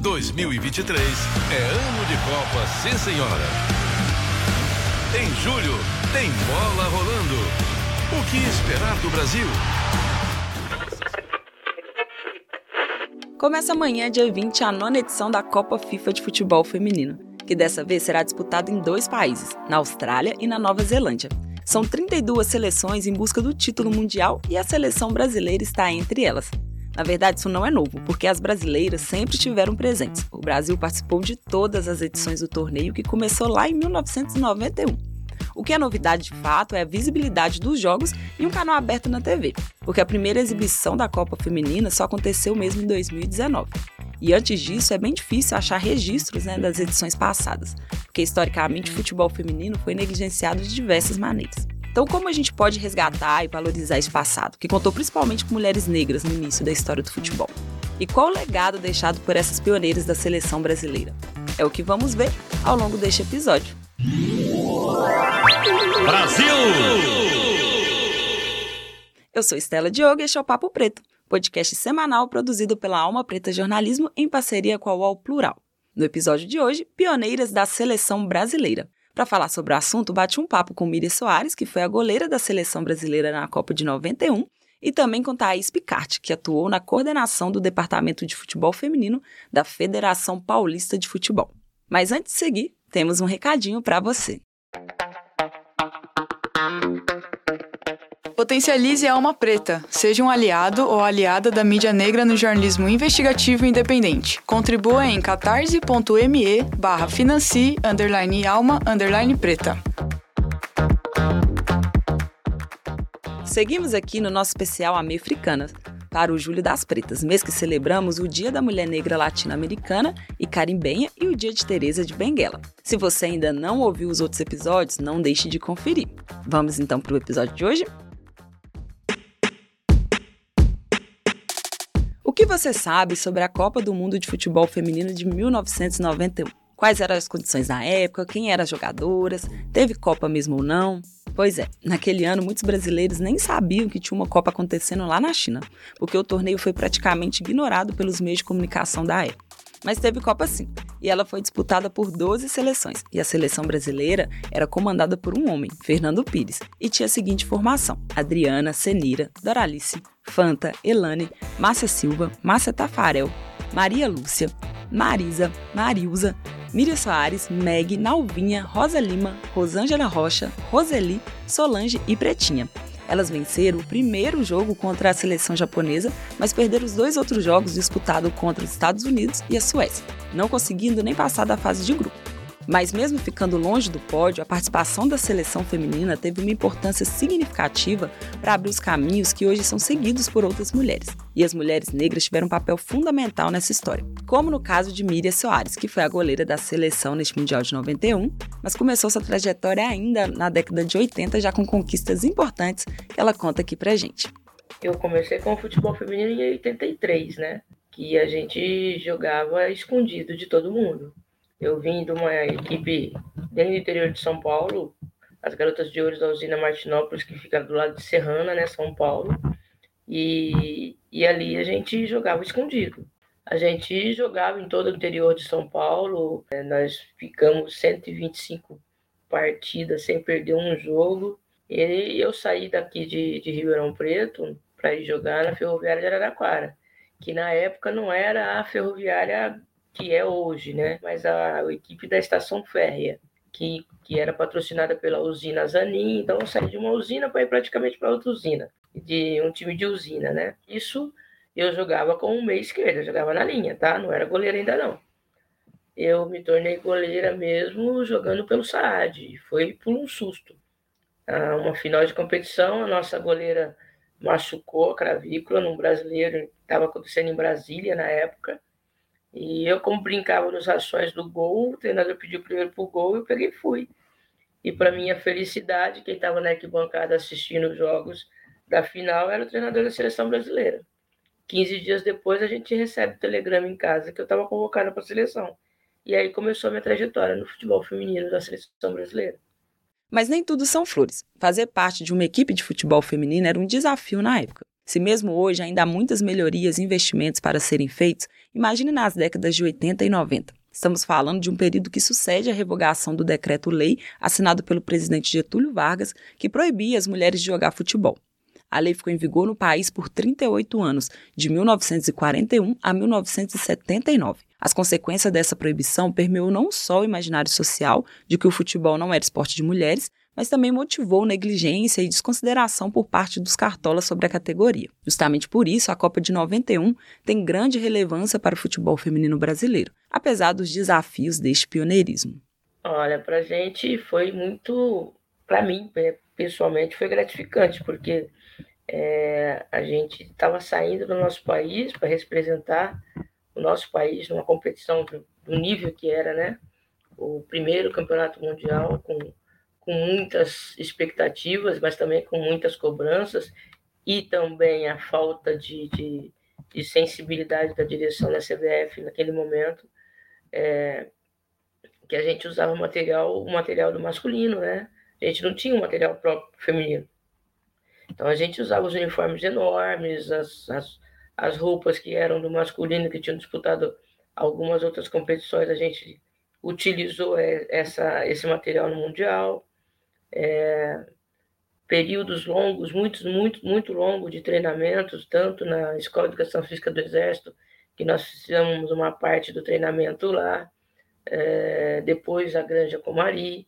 2023 é ano de Copa, sim senhora. Em julho, tem bola rolando. O que esperar do Brasil? Começa amanhã, dia 20, a nona edição da Copa FIFA de Futebol Feminino, que dessa vez será disputada em dois países, na Austrália e na Nova Zelândia. São 32 seleções em busca do título mundial e a seleção brasileira está entre elas. Na verdade, isso não é novo, porque as brasileiras sempre estiveram presentes. O Brasil participou de todas as edições do torneio que começou lá em 1991. O que é novidade de fato é a visibilidade dos jogos e um canal aberto na TV, porque a primeira exibição da Copa Feminina só aconteceu mesmo em 2019. E antes disso, é bem difícil achar registros né, das edições passadas, porque historicamente o futebol feminino foi negligenciado de diversas maneiras. Então, como a gente pode resgatar e valorizar esse passado, que contou principalmente com mulheres negras no início da história do futebol? E qual o legado deixado por essas pioneiras da seleção brasileira? É o que vamos ver ao longo deste episódio. Brasil! Eu sou Estela Diogo e este é o Papo Preto, podcast semanal produzido pela Alma Preta Jornalismo em parceria com a UOL Plural. No episódio de hoje, pioneiras da seleção brasileira. Para falar sobre o assunto, bate um papo com Miriam Soares, que foi a goleira da seleção brasileira na Copa de 91, e também com Thaís Picarte, que atuou na coordenação do Departamento de Futebol Feminino da Federação Paulista de Futebol. Mas antes de seguir, temos um recadinho para você. Potencialize a alma preta. Seja um aliado ou aliada da mídia negra no jornalismo investigativo independente. Contribua em catarse.me barra financie underline alma underline preta. Seguimos aqui no nosso especial Africanas para o Julho das Pretas, mês que celebramos o Dia da Mulher Negra Latino-Americana e Carimbenha e o Dia de Teresa de Benguela. Se você ainda não ouviu os outros episódios, não deixe de conferir. Vamos então para o episódio de hoje? Que você sabe sobre a Copa do Mundo de Futebol Feminino de 1991? Quais eram as condições na época? Quem eram as jogadoras? Teve Copa mesmo ou não? Pois é, naquele ano muitos brasileiros nem sabiam que tinha uma Copa acontecendo lá na China, porque o torneio foi praticamente ignorado pelos meios de comunicação da época. Mas teve Copa sim, e ela foi disputada por 12 seleções, e a seleção brasileira era comandada por um homem, Fernando Pires, e tinha a seguinte formação: Adriana, Senira, Doralice, Fanta, Elane, Márcia Silva, Márcia Tafarel, Maria Lúcia, Marisa, Marilza, Miriam Soares, Meg, Nalvinha, Rosa Lima, Rosângela Rocha, Roseli, Solange e Pretinha. Elas venceram o primeiro jogo contra a seleção japonesa, mas perderam os dois outros jogos disputados contra os Estados Unidos e a Suécia, não conseguindo nem passar da fase de grupo. Mas mesmo ficando longe do pódio, a participação da seleção feminina teve uma importância significativa para abrir os caminhos que hoje são seguidos por outras mulheres. E as mulheres negras tiveram um papel fundamental nessa história, como no caso de Miriam Soares, que foi a goleira da seleção neste Mundial de 91, mas começou sua trajetória ainda na década de 80, já com conquistas importantes que ela conta aqui pra gente. Eu comecei com o futebol feminino em 83, né? Que a gente jogava escondido de todo mundo. Eu vim de uma equipe dentro do interior de São Paulo, as Garotas de Ouro da usina Martinópolis, que fica do lado de Serrana, né, São Paulo. E, e ali a gente jogava escondido. A gente jogava em todo o interior de São Paulo. Né, nós ficamos 125 partidas sem perder um jogo. E eu saí daqui de, de Ribeirão Preto para ir jogar na Ferroviária de Araraquara, que na época não era a Ferroviária que é hoje, né? Mas a, a equipe da estação férrea, que, que era patrocinada pela usina Zanin, então eu saí de uma usina para ir praticamente para outra usina, de um time de usina, né? Isso eu jogava com um meio esquerdo, eu jogava na linha, tá? Não era goleira ainda não. Eu me tornei goleira mesmo jogando pelo Saad, foi por um susto. Ah, uma final de competição, a nossa goleira machucou a cravícula num brasileiro, estava acontecendo em Brasília na época, e eu, como brincava nos ações do gol, o treinador pediu primeiro pro gol, eu peguei e fui. E para minha felicidade, quem estava na arquibancada assistindo os jogos da final era o treinador da seleção brasileira. 15 dias depois, a gente recebe o telegrama em casa que eu estava convocado para a seleção. E aí começou a minha trajetória no futebol feminino da seleção brasileira. Mas nem tudo são flores. Fazer parte de uma equipe de futebol feminino era um desafio na época. Se mesmo hoje ainda há muitas melhorias e investimentos para serem feitos, imagine nas décadas de 80 e 90. Estamos falando de um período que sucede à revogação do decreto-lei assinado pelo presidente Getúlio Vargas, que proibia as mulheres de jogar futebol. A lei ficou em vigor no país por 38 anos, de 1941 a 1979. As consequências dessa proibição permeou não só o imaginário social de que o futebol não era esporte de mulheres, mas também motivou negligência e desconsideração por parte dos cartolas sobre a categoria. Justamente por isso, a Copa de 91 tem grande relevância para o futebol feminino brasileiro, apesar dos desafios deste pioneirismo. Olha, para a gente foi muito, para mim pessoalmente, foi gratificante, porque é, a gente estava saindo do nosso país para representar o nosso país numa competição do, nível que era, né? O primeiro campeonato mundial com, com muitas expectativas, mas também com muitas cobranças e também a falta de, de, de sensibilidade da direção da CBF naquele momento, é, que a gente usava material, o material do masculino, né? A gente não tinha o material próprio feminino. Então a gente usava os uniformes enormes, as, as, as roupas que eram do masculino, que tinham disputado algumas outras competições, a gente utilizou é, essa, esse material no Mundial. É, períodos longos, muito, muito, muito longos de treinamentos, tanto na Escola de Educação Física do Exército, que nós fizemos uma parte do treinamento lá, é, depois a Granja Comari,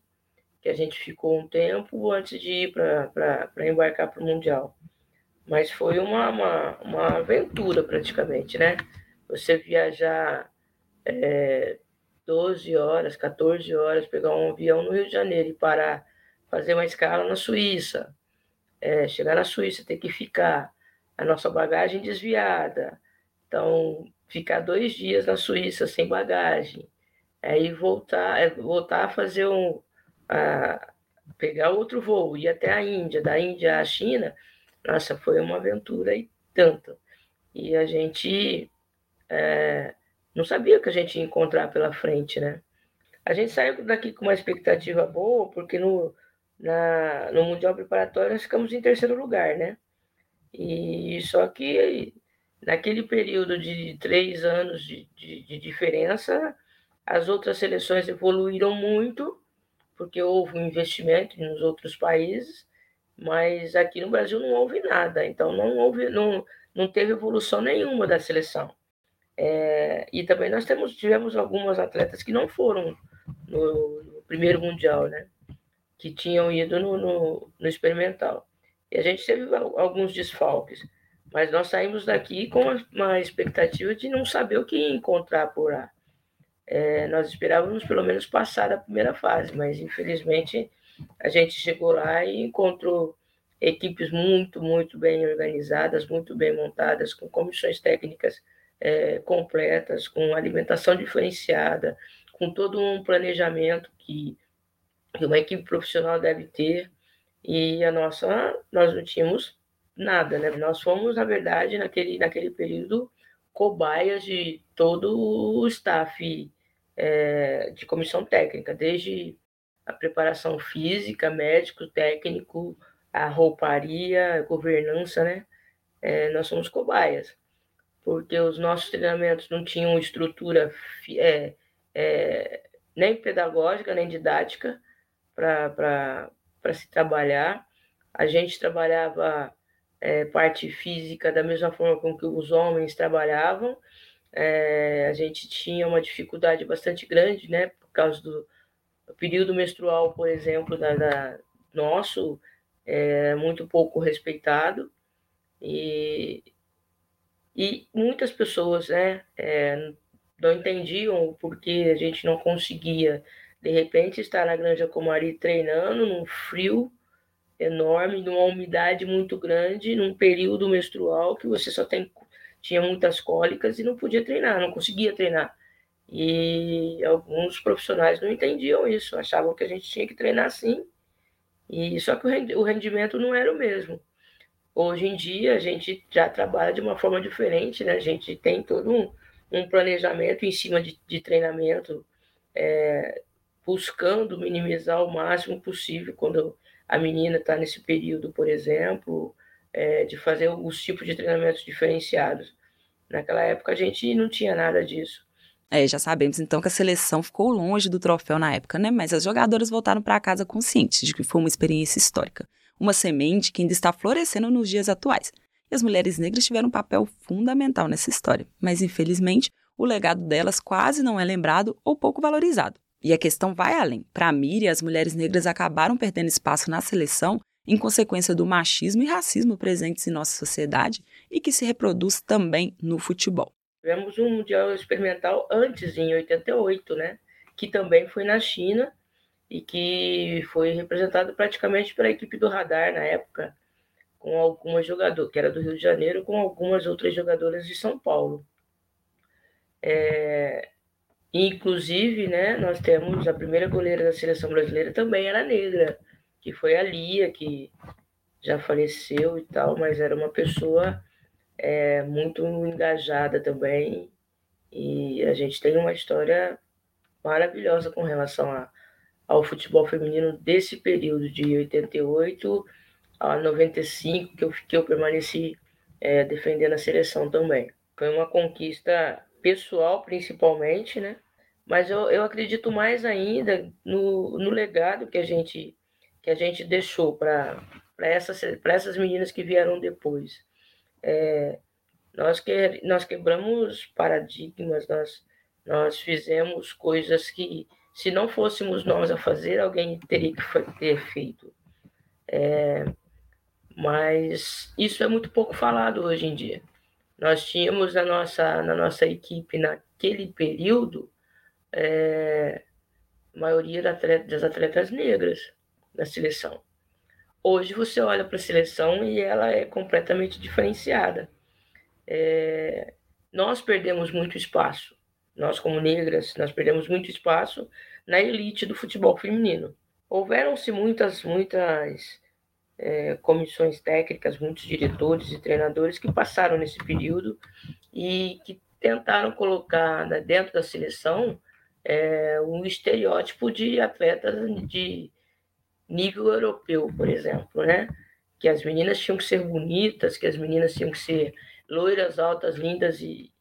que a gente ficou um tempo antes de ir para embarcar para o Mundial. Mas foi uma, uma, uma, aventura praticamente, né? Você viajar é, 12 horas, 14 horas, pegar um avião no Rio de Janeiro e parar, fazer uma escala na Suíça. É, chegar na Suíça, ter que ficar a nossa bagagem desviada. Então, ficar dois dias na Suíça sem bagagem. Aí voltar, é, voltar a fazer um, a pegar outro voo, ir até a Índia, da Índia à China, nossa, foi uma aventura e tanto. E a gente é, não sabia o que a gente ia encontrar pela frente, né? A gente saiu daqui com uma expectativa boa, porque no, na, no Mundial Preparatório nós ficamos em terceiro lugar, né? E só que naquele período de três anos de, de, de diferença, as outras seleções evoluíram muito porque houve um investimento nos outros países, mas aqui no Brasil não houve nada, então não houve, não, não teve evolução nenhuma da seleção. É, e também nós temos, tivemos algumas atletas que não foram no, no primeiro mundial, né? Que tinham ido no, no, no, experimental. E a gente teve alguns desfalques, mas nós saímos daqui com uma expectativa de não saber o que encontrar por lá. É, nós esperávamos pelo menos passar da primeira fase, mas infelizmente a gente chegou lá e encontrou equipes muito, muito bem organizadas, muito bem montadas, com comissões técnicas é, completas, com alimentação diferenciada, com todo um planejamento que, que uma equipe profissional deve ter. E a nossa, nós não tínhamos nada, né? Nós fomos, na verdade, naquele, naquele período, cobaias de todo o staff é, de comissão técnica, desde a preparação física, médico, técnico, a rouparia, a governança, né? É, nós somos cobaias, porque os nossos treinamentos não tinham estrutura é, é, nem pedagógica, nem didática para se trabalhar. A gente trabalhava é, parte física da mesma forma com que os homens trabalhavam, é, a gente tinha uma dificuldade bastante grande, né, por causa do período menstrual, por exemplo, da, da nosso, é, muito pouco respeitado e, e muitas pessoas, né, é, não entendiam o porquê a gente não conseguia, de repente, estar na Granja Comari treinando num frio enorme, numa umidade muito grande, num período menstrual que você só tem tinha muitas cólicas e não podia treinar, não conseguia treinar. E alguns profissionais não entendiam isso, achavam que a gente tinha que treinar sim. E só que o rendimento não era o mesmo. Hoje em dia a gente já trabalha de uma forma diferente, né? A gente tem todo um, um planejamento em cima de, de treinamento, é, buscando minimizar o máximo possível quando a menina está nesse período, por exemplo, é, de fazer os tipos de treinamentos diferenciados. Naquela época a gente não tinha nada disso. É, já sabemos então que a seleção ficou longe do troféu na época, né? Mas as jogadoras voltaram para casa conscientes de que foi uma experiência histórica, uma semente que ainda está florescendo nos dias atuais. E as mulheres negras tiveram um papel fundamental nessa história, mas infelizmente o legado delas quase não é lembrado ou pouco valorizado. E a questão vai além. Para Miriam, as mulheres negras acabaram perdendo espaço na seleção em consequência do machismo e racismo presentes em nossa sociedade e que se reproduz também no futebol. Tivemos um Mundial Experimental antes, em 88, né? que também foi na China e que foi representado praticamente pela equipe do Radar na época, com algumas jogadoras, que era do Rio de Janeiro, com algumas outras jogadoras de São Paulo. É, inclusive, né, nós temos a primeira goleira da seleção brasileira também era negra, que foi a Lia, que já faleceu e tal, mas era uma pessoa é, muito engajada também. E a gente tem uma história maravilhosa com relação a, ao futebol feminino desse período de 88 a 95, que eu, que eu permaneci é, defendendo a seleção também. Foi uma conquista pessoal, principalmente, né? Mas eu, eu acredito mais ainda no, no legado que a gente, que a gente deixou para essas, essas meninas que vieram depois. É, nós, que, nós quebramos paradigmas, nós, nós fizemos coisas que, se não fôssemos nós a fazer, alguém teria que ter feito. É, mas isso é muito pouco falado hoje em dia. Nós tínhamos na nossa, na nossa equipe, naquele período, é, a maioria das atletas negras na seleção. Hoje você olha para a seleção e ela é completamente diferenciada. É, nós perdemos muito espaço, nós como negras, nós perdemos muito espaço na elite do futebol feminino. Houveram-se muitas, muitas é, comissões técnicas, muitos diretores e treinadores que passaram nesse período e que tentaram colocar né, dentro da seleção é, um estereótipo de atletas de nível europeu, por exemplo, né? Que as meninas tinham que ser bonitas, que as meninas tinham que ser loiras, altas, lindas e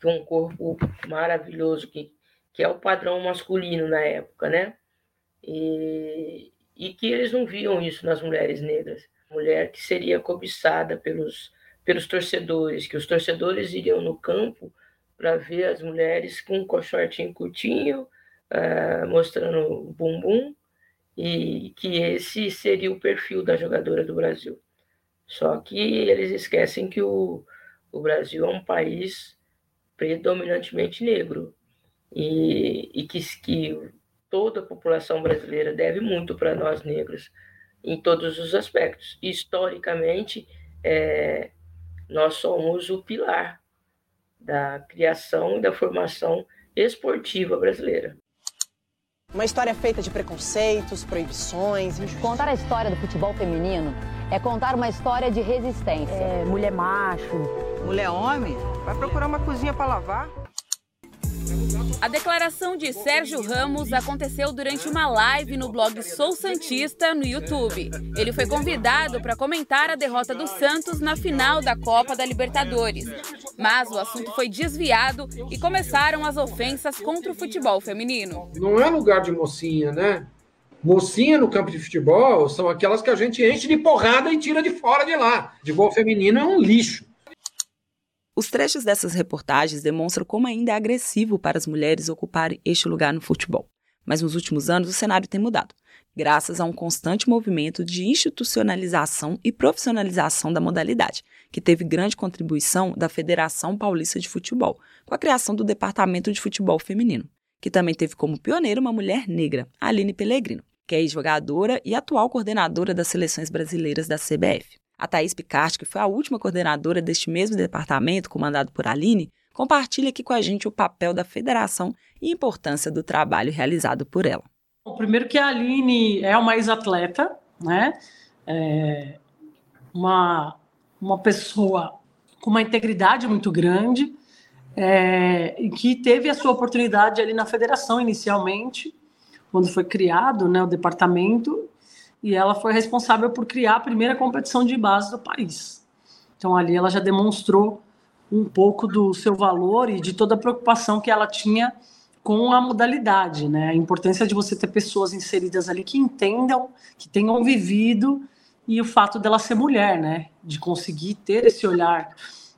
com um corpo maravilhoso, que, que é o padrão masculino na época, né? E, e que eles não viam isso nas mulheres negras. Mulher que seria cobiçada pelos, pelos torcedores, que os torcedores iriam no campo para ver as mulheres com um shortinho curtinho, uh, mostrando o bumbum, e que esse seria o perfil da jogadora do Brasil. Só que eles esquecem que o, o Brasil é um país predominantemente negro e, e que, que toda a população brasileira deve muito para nós negros em todos os aspectos. Historicamente, é, nós somos o pilar da criação e da formação esportiva brasileira. Uma história feita de preconceitos, proibições. Contar a história do futebol feminino é contar uma história de resistência. É, mulher macho. Mulher homem? Vai procurar uma cozinha para lavar? A declaração de Sérgio Ramos aconteceu durante uma live no blog Sou Santista no YouTube. Ele foi convidado para comentar a derrota do Santos na final da Copa da Libertadores. Mas o assunto foi desviado e começaram as ofensas contra o futebol feminino. Não é lugar de mocinha, né? Mocinha no campo de futebol são aquelas que a gente enche de porrada e tira de fora de lá. De gol feminino é um lixo. Os trechos dessas reportagens demonstram como ainda é agressivo para as mulheres ocuparem este lugar no futebol. Mas nos últimos anos o cenário tem mudado, graças a um constante movimento de institucionalização e profissionalização da modalidade, que teve grande contribuição da Federação Paulista de Futebol, com a criação do Departamento de Futebol Feminino, que também teve como pioneira uma mulher negra, Aline Pellegrino, que é ex-jogadora e atual coordenadora das seleções brasileiras da CBF. A Thaís Picard, que foi a última coordenadora deste mesmo departamento, comandado por Aline, compartilha aqui com a gente o papel da federação e a importância do trabalho realizado por ela. Bom, primeiro que a Aline é uma ex-atleta, né? É uma, uma pessoa com uma integridade muito grande, é, e que teve a sua oportunidade ali na federação inicialmente, quando foi criado né, o departamento, e ela foi responsável por criar a primeira competição de base do país. Então ali ela já demonstrou um pouco do seu valor e de toda a preocupação que ela tinha com a modalidade, né? A importância de você ter pessoas inseridas ali que entendam, que tenham vivido e o fato dela ser mulher, né? De conseguir ter esse olhar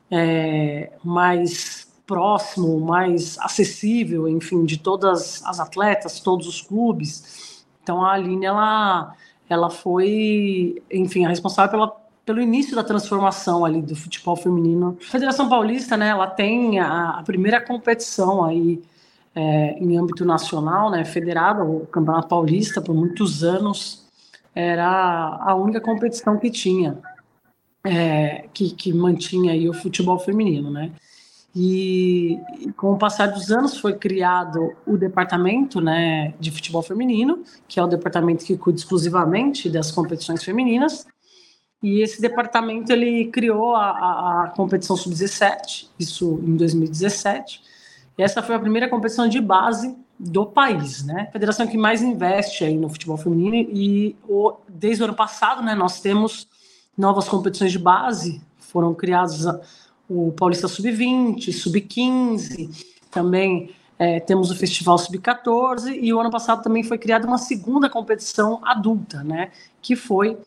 é, mais próximo, mais acessível, enfim, de todas as atletas, todos os clubes. Então a Aline, ela, ela foi, enfim, a responsável pela, pelo início da transformação ali do futebol feminino. A Federação Paulista, né, ela tem a, a primeira competição aí é, em âmbito nacional, né, federada, o Campeonato Paulista, por muitos anos, era a única competição que tinha, é, que, que mantinha aí o futebol feminino, né. E, com o passar dos anos foi criado o departamento né, de futebol feminino, que é o departamento que cuida exclusivamente das competições femininas. E esse departamento ele criou a, a, competição sub-17, isso em 2017. E essa foi a primeira competição de base do país, né? A federação que mais investe aí no futebol feminino e o, desde o ano passado, né, nós temos novas competições de base, foram criadas o Paulista Sub-20, Sub-15, também é, temos o Festival Sub-14 e o ano passado também foi criada uma segunda competição adulta, né, que foi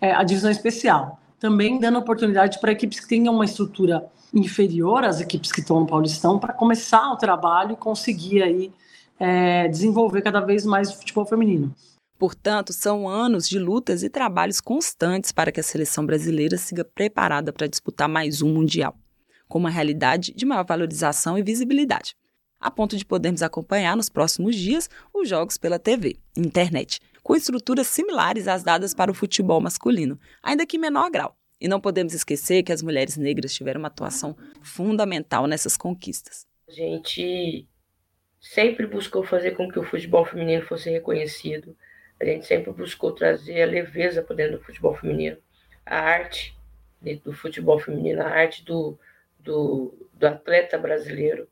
é, a divisão especial, também dando oportunidade para equipes que tenham uma estrutura inferior às equipes que estão no Paulistão para começar o trabalho e conseguir aí é, desenvolver cada vez mais o futebol feminino. Portanto, são anos de lutas e trabalhos constantes para que a seleção brasileira siga preparada para disputar mais um Mundial com uma realidade de maior valorização e visibilidade, a ponto de podermos acompanhar nos próximos dias os jogos pela TV, internet, com estruturas similares às dadas para o futebol masculino, ainda que em menor grau. E não podemos esquecer que as mulheres negras tiveram uma atuação fundamental nessas conquistas. A gente sempre buscou fazer com que o futebol feminino fosse reconhecido. A gente sempre buscou trazer a leveza para dentro do futebol feminino, a arte do futebol feminino, a arte do, do, do atleta brasileiro,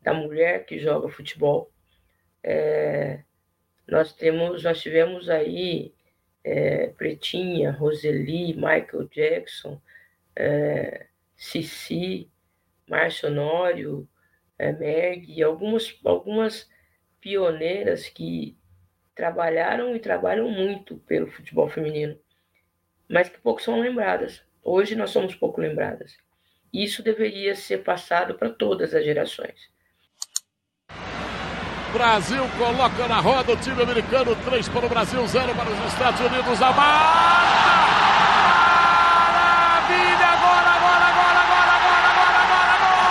da mulher que joga futebol. É, nós temos, nós tivemos aí é, Pretinha, Roseli, Michael Jackson, é, Cici, Márcio Honório, é, Meg, algumas, algumas pioneiras que trabalharam e trabalham muito pelo futebol feminino, mas que pouco são lembradas. Hoje nós somos pouco lembradas. Isso deveria ser passado para todas as gerações. Brasil coloca na roda o time americano, 3 para o Brasil, 0 para os Estados Unidos. A Maravilha! Agora, agora, agora, agora, agora, agora, agora, gol!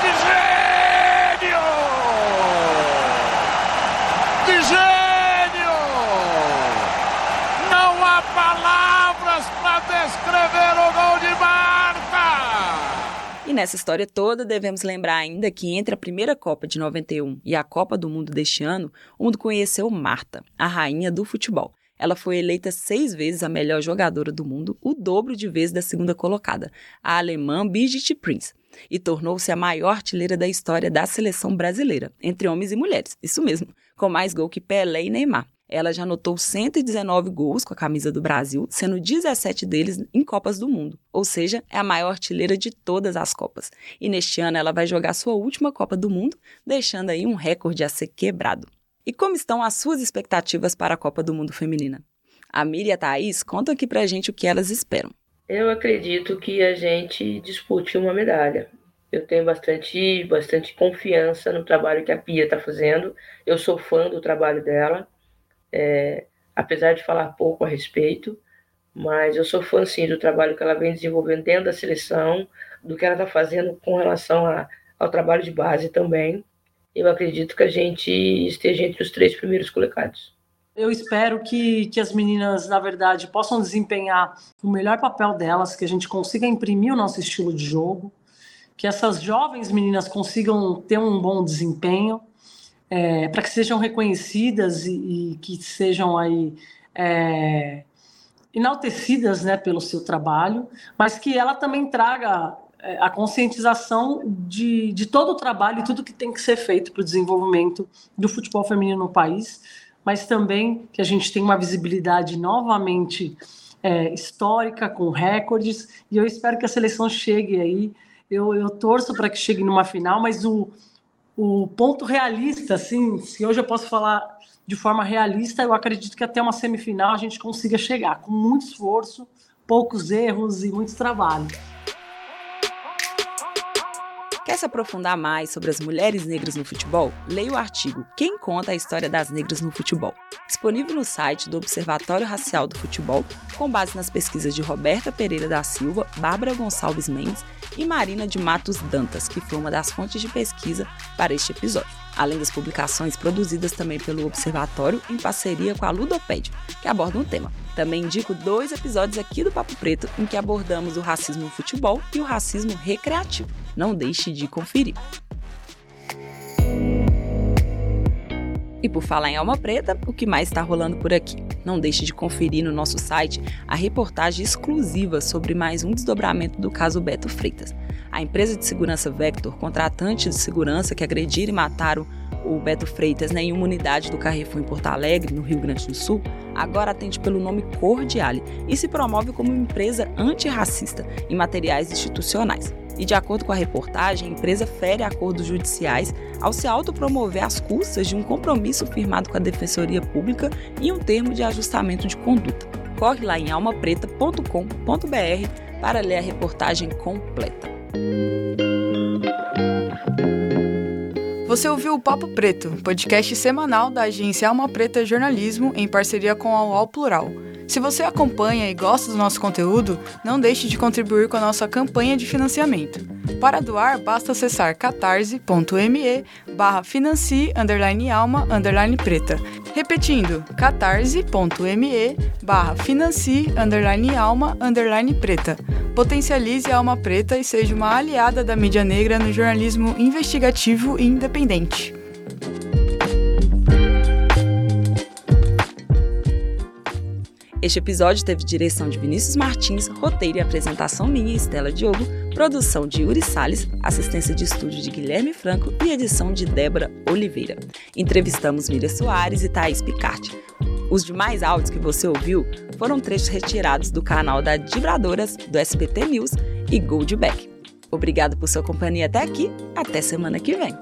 De gênio! De gênio! Não há palavras para descrever o gol de Marta! E nessa história toda, devemos lembrar ainda que entre a primeira Copa de 91 e a Copa do Mundo deste ano, o mundo conheceu Marta, a rainha do futebol. Ela foi eleita seis vezes a melhor jogadora do mundo, o dobro de vezes da segunda colocada, a alemã Birgit Prinz, e tornou-se a maior artilheira da história da seleção brasileira, entre homens e mulheres, isso mesmo, com mais gol que Pelé e Neymar ela já anotou 119 gols com a camisa do Brasil, sendo 17 deles em Copas do Mundo. Ou seja, é a maior artilheira de todas as Copas. E neste ano ela vai jogar sua última Copa do Mundo, deixando aí um recorde a ser quebrado. E como estão as suas expectativas para a Copa do Mundo Feminina? A Miriam e a Thaís contam aqui pra gente o que elas esperam. Eu acredito que a gente dispute uma medalha. Eu tenho bastante, bastante confiança no trabalho que a Pia está fazendo. Eu sou fã do trabalho dela é, apesar de falar pouco a respeito, mas eu sou fã sim do trabalho que ela vem desenvolvendo dentro da seleção, do que ela está fazendo com relação a, ao trabalho de base também. Eu acredito que a gente esteja entre os três primeiros colocados. Eu espero que, que as meninas, na verdade, possam desempenhar o melhor papel delas, que a gente consiga imprimir o nosso estilo de jogo, que essas jovens meninas consigam ter um bom desempenho é, para que sejam reconhecidas e, e que sejam aí é, enaltecidas né, pelo seu trabalho, mas que ela também traga é, a conscientização de, de todo o trabalho e tudo que tem que ser feito para o desenvolvimento do futebol feminino no país, mas também que a gente tem uma visibilidade novamente é, histórica, com recordes, e eu espero que a seleção chegue aí. Eu, eu torço para que chegue numa final, mas o, o ponto realista, assim, se hoje eu posso falar de forma realista, eu acredito que até uma semifinal a gente consiga chegar, com muito esforço, poucos erros e muito trabalho. Quer se aprofundar mais sobre as mulheres negras no futebol? Leia o artigo Quem conta a história das negras no futebol, disponível no site do Observatório Racial do Futebol, com base nas pesquisas de Roberta Pereira da Silva, Bárbara Gonçalves Mendes e Marina de Matos Dantas, que foi uma das fontes de pesquisa para este episódio além das publicações produzidas também pelo Observatório em parceria com a Ludopédia, que abordam o tema. Também indico dois episódios aqui do Papo Preto em que abordamos o racismo no futebol e o racismo recreativo. Não deixe de conferir. E por falar em alma preta, o que mais está rolando por aqui? Não deixe de conferir no nosso site a reportagem exclusiva sobre mais um desdobramento do caso Beto Freitas. A empresa de segurança Vector, contratante de segurança que agrediram e mataram o Beto Freitas né, em uma unidade do Carrefour em Porto Alegre, no Rio Grande do Sul, agora atende pelo nome Cordiale e se promove como empresa antirracista em materiais institucionais. E de acordo com a reportagem, a empresa fere acordos judiciais ao se autopromover às custas de um compromisso firmado com a Defensoria Pública e um termo de ajustamento de conduta. Corre lá em almapreta.com.br para ler a reportagem completa. Você ouviu o Papo Preto, podcast semanal da agência Alma Preta Jornalismo em parceria com a UOL Plural. Se você acompanha e gosta do nosso conteúdo, não deixe de contribuir com a nossa campanha de financiamento. Para doar, basta acessar catarse.me barra financie underline alma underline preta. Repetindo, catarse.me barra financie underline alma underline preta. Potencialize a alma preta e seja uma aliada da mídia negra no jornalismo investigativo e independente. Este episódio teve direção de Vinícius Martins, roteiro e apresentação minha, Estela Diogo, produção de Yuri Salles, assistência de estúdio de Guilherme Franco e edição de Débora Oliveira. Entrevistamos Miriam Soares e Thaís Picarte. Os demais áudios que você ouviu foram trechos retirados do canal da Vibradoras, do SBT News e Goldback. Obrigado por sua companhia até aqui. Até semana que vem.